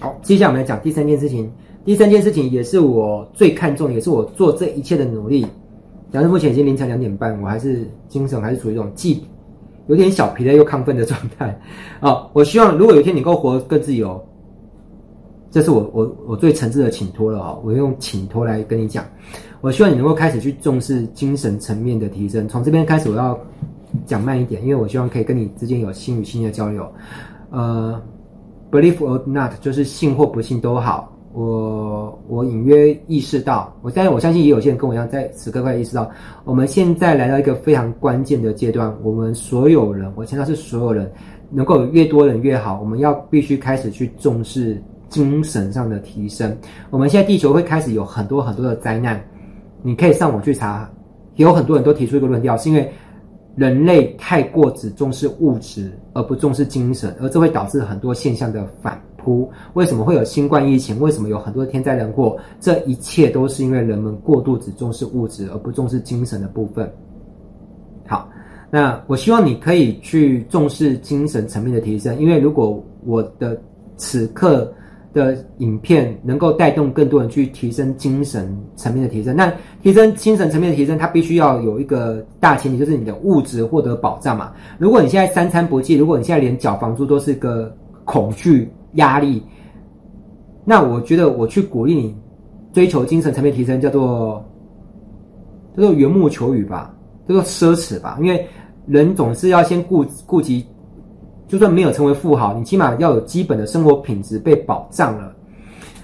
好，接下来我们来讲第三件事情。第三件事情也是我最看重，也是我做这一切的努力。假设目前已经凌晨两点半，我还是精神还是处于一种既有点小疲累又亢奋的状态。啊，我希望如果有一天你能够活更自由，这是我我我最诚挚的请托了啊！我用请托来跟你讲，我希望你能够开始去重视精神层面的提升。从这边开始，我要讲慢一点，因为我希望可以跟你之间有心与心的交流。呃，believe or not，就是信或不信都好。我我隐约意识到，我相信我相信也有些人跟我一样，在此刻快意识到，我们现在来到一个非常关键的阶段。我们所有人，我强调是所有人，能够越多人越好。我们要必须开始去重视精神上的提升。我们现在地球会开始有很多很多的灾难，你可以上网去查，有很多人都提出一个论调，是因为人类太过只重视物质而不重视精神，而这会导致很多现象的反扑。为什么会有新冠疫情？为什么有很多天灾人祸？这一切都是因为人们过度只重视物质而不重视精神的部分。好，那我希望你可以去重视精神层面的提升，因为如果我的此刻的影片能够带动更多人去提升精神层面的提升，那提升精神层面的提升，它必须要有一个大前提，就是你的物质获得保障嘛。如果你现在三餐不继，如果你现在连缴房租都是个恐惧。压力，那我觉得我去鼓励你追求精神层面提升，叫做叫做缘木求鱼吧，叫做奢侈吧。因为人总是要先顾顾及，就算没有成为富豪，你起码要有基本的生活品质被保障了。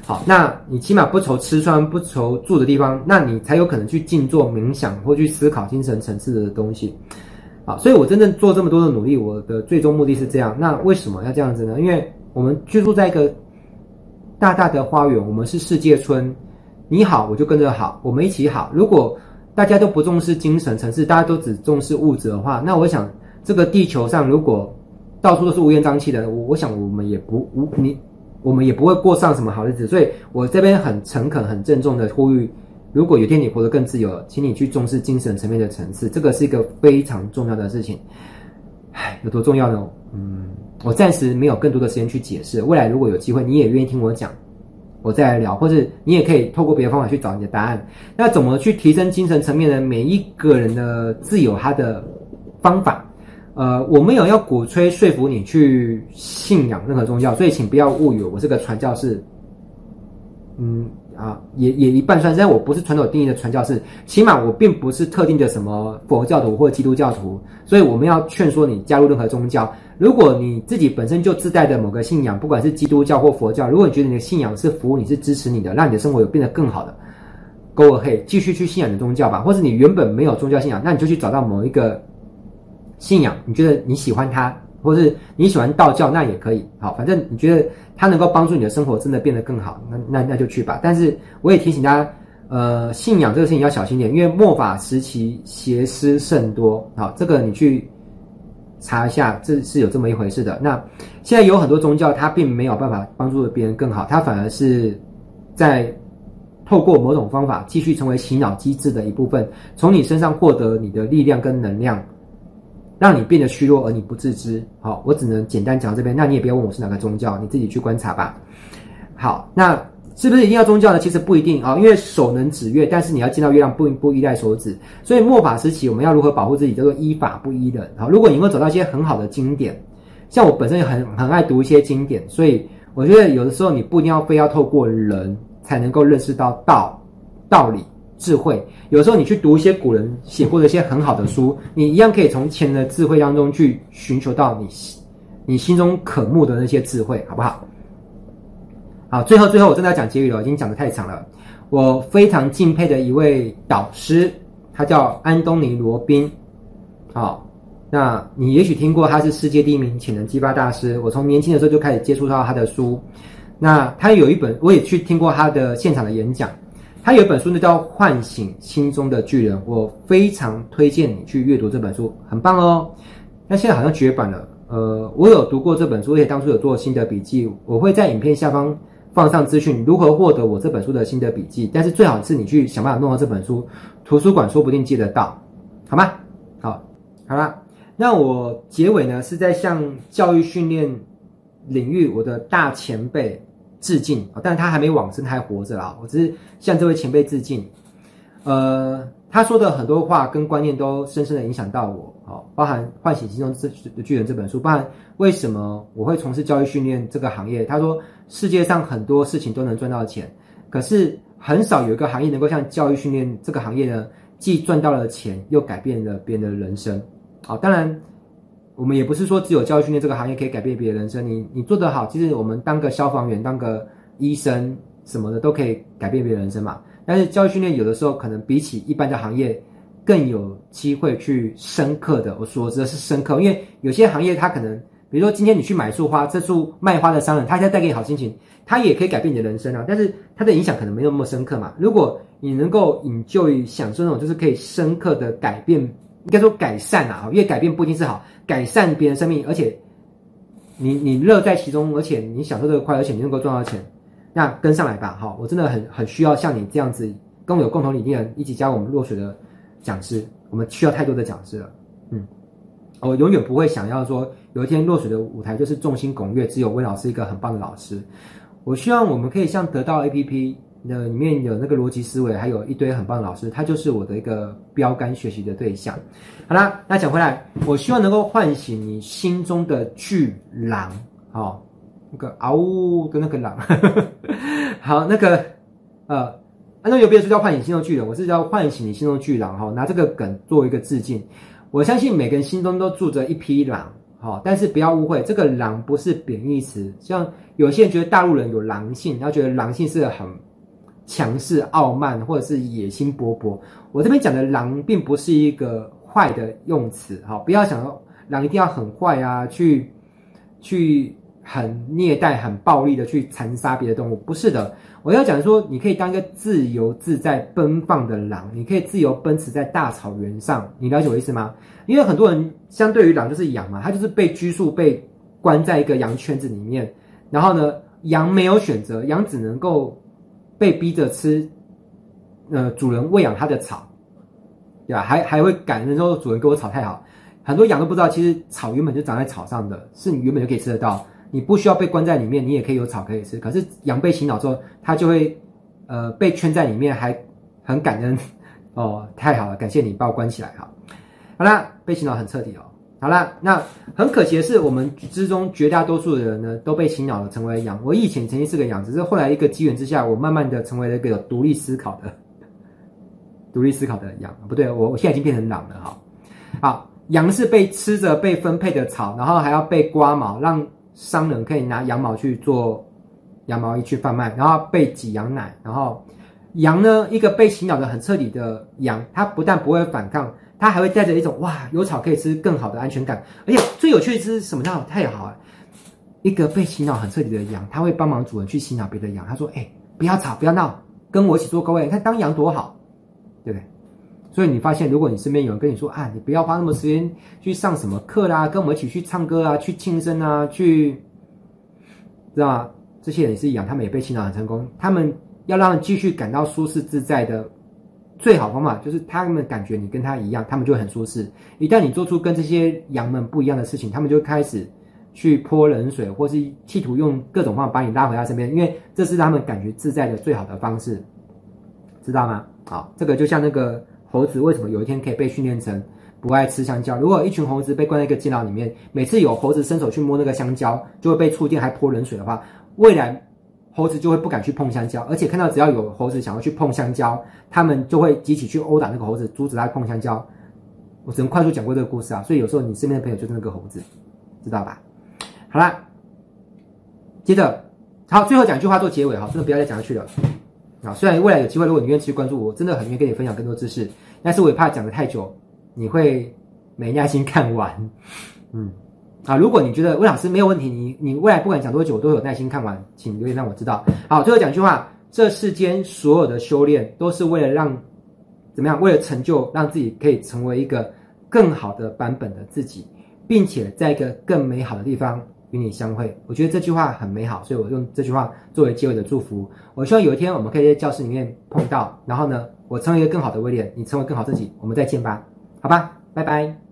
好，那你起码不愁吃穿，不愁住的地方，那你才有可能去静坐冥想或去思考精神层次的东西。好，所以我真正做这么多的努力，我的最终目的是这样。那为什么要这样子呢？因为我们居住在一个大大的花园，我们是世界村。你好，我就跟着好，我们一起好。如果大家都不重视精神层次，大家都只重视物质的话，那我想这个地球上如果到处都是乌烟瘴气的，我我想我们也不无你，我们也不会过上什么好日子。所以我这边很诚恳、很郑重的呼吁：如果有一天你活得更自由，请你去重视精神层面的层次，这个是一个非常重要的事情。唉，有多重要呢？嗯。我暂时没有更多的时间去解释。未来如果有机会，你也愿意听我讲，我再来聊，或者你也可以透过别的方法去找你的答案。那怎么去提升精神层面的？每一个人的自由他的方法。呃，我没有要鼓吹说服你去信仰任何宗教，所以请不要误以为我是个传教士。嗯。啊，也也一半算，但我不是传统定义的传教士，起码我并不是特定的什么佛教徒或基督教徒，所以我们要劝说你加入任何宗教。如果你自己本身就自带的某个信仰，不管是基督教或佛教，如果你觉得你的信仰是服务你，是支持你的，让你的生活有变得更好的，Go ahead，继续去信仰你的宗教吧。或是你原本没有宗教信仰，那你就去找到某一个信仰，你觉得你喜欢它。或是你喜欢道教，那也可以。好，反正你觉得它能够帮助你的生活真的变得更好，那那那就去吧。但是我也提醒大家，呃，信仰这个事情要小心点，因为末法时期邪师甚多。好，这个你去查一下，这是有这么一回事的。那现在有很多宗教，它并没有办法帮助别人更好，它反而是在透过某种方法继续成为洗脑机制的一部分，从你身上获得你的力量跟能量。让你变得虚弱而你不自知。好，我只能简单讲这边。那你也不要问我是哪个宗教，你自己去观察吧。好，那是不是一定要宗教呢？其实不一定啊，因为手能指月，但是你要见到月亮不不依赖手指。所以末法时期我们要如何保护自己？叫做依法不依人。好，如果你能够找到一些很好的经典，像我本身也很很爱读一些经典，所以我觉得有的时候你不一定要非要透过人才能够认识到道道理。智慧，有时候你去读一些古人写过的一些很好的书，你一样可以从前人的智慧当中去寻求到你你心中渴慕的那些智慧，好不好？好，最后最后我真的要讲结语了，已经讲的太长了。我非常敬佩的一位导师，他叫安东尼罗宾。好，那你也许听过他是世界第一名潜能激发大师。我从年轻的时候就开始接触到他的书，那他有一本，我也去听过他的现场的演讲。他有一本书呢，叫《唤醒心中的巨人》，我非常推荐你去阅读这本书，很棒哦。那现在好像绝版了，呃，我有读过这本书，而且当初有做心得笔记，我会在影片下方放上资讯，如何获得我这本书的心得笔记。但是最好是你去想办法弄到这本书，图书馆说不定借得到，好吗？好，好啦，那我结尾呢是在向教育训练领域我的大前辈。致敬啊，但他还没往生，还活着啊。我只是向这位前辈致敬。呃，他说的很多话跟观念都深深的影响到我，好，包含《唤醒心中的巨人》这本书，包含为什么我会从事教育训练这个行业。他说，世界上很多事情都能赚到钱，可是很少有一个行业能够像教育训练这个行业呢，既赚到了钱，又改变了别人的人生。好，当然。我们也不是说只有教育训练这个行业可以改变别人人生，你你做得好，其实我们当个消防员、当个医生什么的都可以改变别人人生嘛。但是教育训练有的时候可能比起一般的行业更有机会去深刻的，我所指的是深刻，因为有些行业它可能，比如说今天你去买束花，这束卖花的商人他现在带给你好心情，他也可以改变你的人生啊，但是他的影响可能没有那么深刻嘛。如果你能够引咎于享受那种就是可以深刻的改变。应该说改善啊，因为改变不一定是好，改善别人生命，而且你你乐在其中，而且你享受这个快，而且你能够赚到钱，那跟上来吧，哈！我真的很很需要像你这样子跟我有共同理念的一起加入我们落水的讲师，我们需要太多的讲师了，嗯，我永远不会想要说有一天落水的舞台就是众星拱月，只有温老师一个很棒的老师，我希望我们可以像得到 APP。那里面有那个逻辑思维，还有一堆很棒的老师，他就是我的一个标杆学习的对象。好啦，那讲回来，我希望能够唤醒你心中的巨狼，哦，那个嗷呜的那个狼。好，那个呃，那有别的书叫唤醒心中巨人，我是叫唤醒你心中巨狼哈、哦，拿这个梗作为一个致敬。我相信每个人心中都住着一匹狼，好、但是不要误会，这个狼不是贬义词，像有些人觉得大陆人有狼性，然后觉得狼性是很。强势、傲慢，或者是野心勃勃。我这边讲的狼，并不是一个坏的用词，哈，不要想说狼一定要很坏啊，去去很虐待、很暴力的去残杀别的动物，不是的。我要讲说，你可以当一个自由自在、奔放的狼，你可以自由奔驰在大草原上。你了解我意思吗？因为很多人相对于狼就是羊嘛，它就是被拘束、被关在一个羊圈子里面。然后呢，羊没有选择，羊只能够。被逼着吃，呃，主人喂养它的草，对吧？还还会感恩说主人给我草太好。很多羊都不知道，其实草原本就长在草上的，是你原本就可以吃得到，你不需要被关在里面，你也可以有草可以吃。可是羊被洗脑之后，它就会呃被圈在里面，还很感恩哦，太好了，感谢你把我关起来哈。好啦，被洗脑很彻底哦。好啦，那很可惜的是，我们之中绝大多数的人呢，都被洗脑了，成为羊。我以前曾经是个羊，只是后来一个机缘之下，我慢慢的成为了一个有独立思考的、独立思考的羊。不对，我我现在已经变成狼了哈。好，羊是被吃着被分配的草，然后还要被刮毛，让商人可以拿羊毛去做羊毛衣去贩卖，然后被挤羊奶，然后羊呢，一个被洗脑的很彻底的羊，它不但不会反抗。他还会带着一种哇，有草可以吃，更好的安全感。而且最有趣的是什么呢？太好了，一个被洗脑很彻底的羊，他会帮忙主人去洗脑别的羊。他说：“哎、不要吵，不要闹，跟我一起做勾配。你看当羊多好，对不对？”所以你发现，如果你身边有人跟你说：“啊，你不要花那么时间去上什么课啦，跟我们一起去唱歌啊，去庆生啊，去，知道吗？”这些人也是一样，他们也被洗脑很成功。他们要让继续感到舒适自在的。最好方法就是他们感觉你跟他一样，他们就很舒适。一旦你做出跟这些羊们不一样的事情，他们就开始去泼冷水，或是企图用各种方法把你拉回他身边，因为这是他们感觉自在的最好的方式，知道吗？好，这个就像那个猴子为什么有一天可以被训练成不爱吃香蕉？如果一群猴子被关在一个监牢里面，每次有猴子伸手去摸那个香蕉，就会被触电还泼冷水的话，未来。猴子就会不敢去碰香蕉，而且看到只要有猴子想要去碰香蕉，他们就会集体去殴打那个猴子，阻止他碰香蕉。我只能快速讲过这个故事啊，所以有时候你身边的朋友就是那个猴子，知道吧？好啦，接着，好，最后讲一句话做结尾哈，真的不要再讲下去了。啊，虽然未来有机会，如果你愿意持续关注我，真的很愿意跟你分享更多知识，但是我也怕讲得太久，你会没耐心看完，嗯。啊，如果你觉得魏老师没有问题，你你未来不管讲多久，我都有耐心看完，请留言让我知道。好，最后讲一句话：这世间所有的修炼都是为了让怎么样？为了成就，让自己可以成为一个更好的版本的自己，并且在一个更美好的地方与你相会。我觉得这句话很美好，所以我用这句话作为结尾的祝福。我希望有一天我们可以在教室里面碰到，然后呢，我成为一个更好的威廉，你成为更好自己，我们再见吧，好吧，拜拜。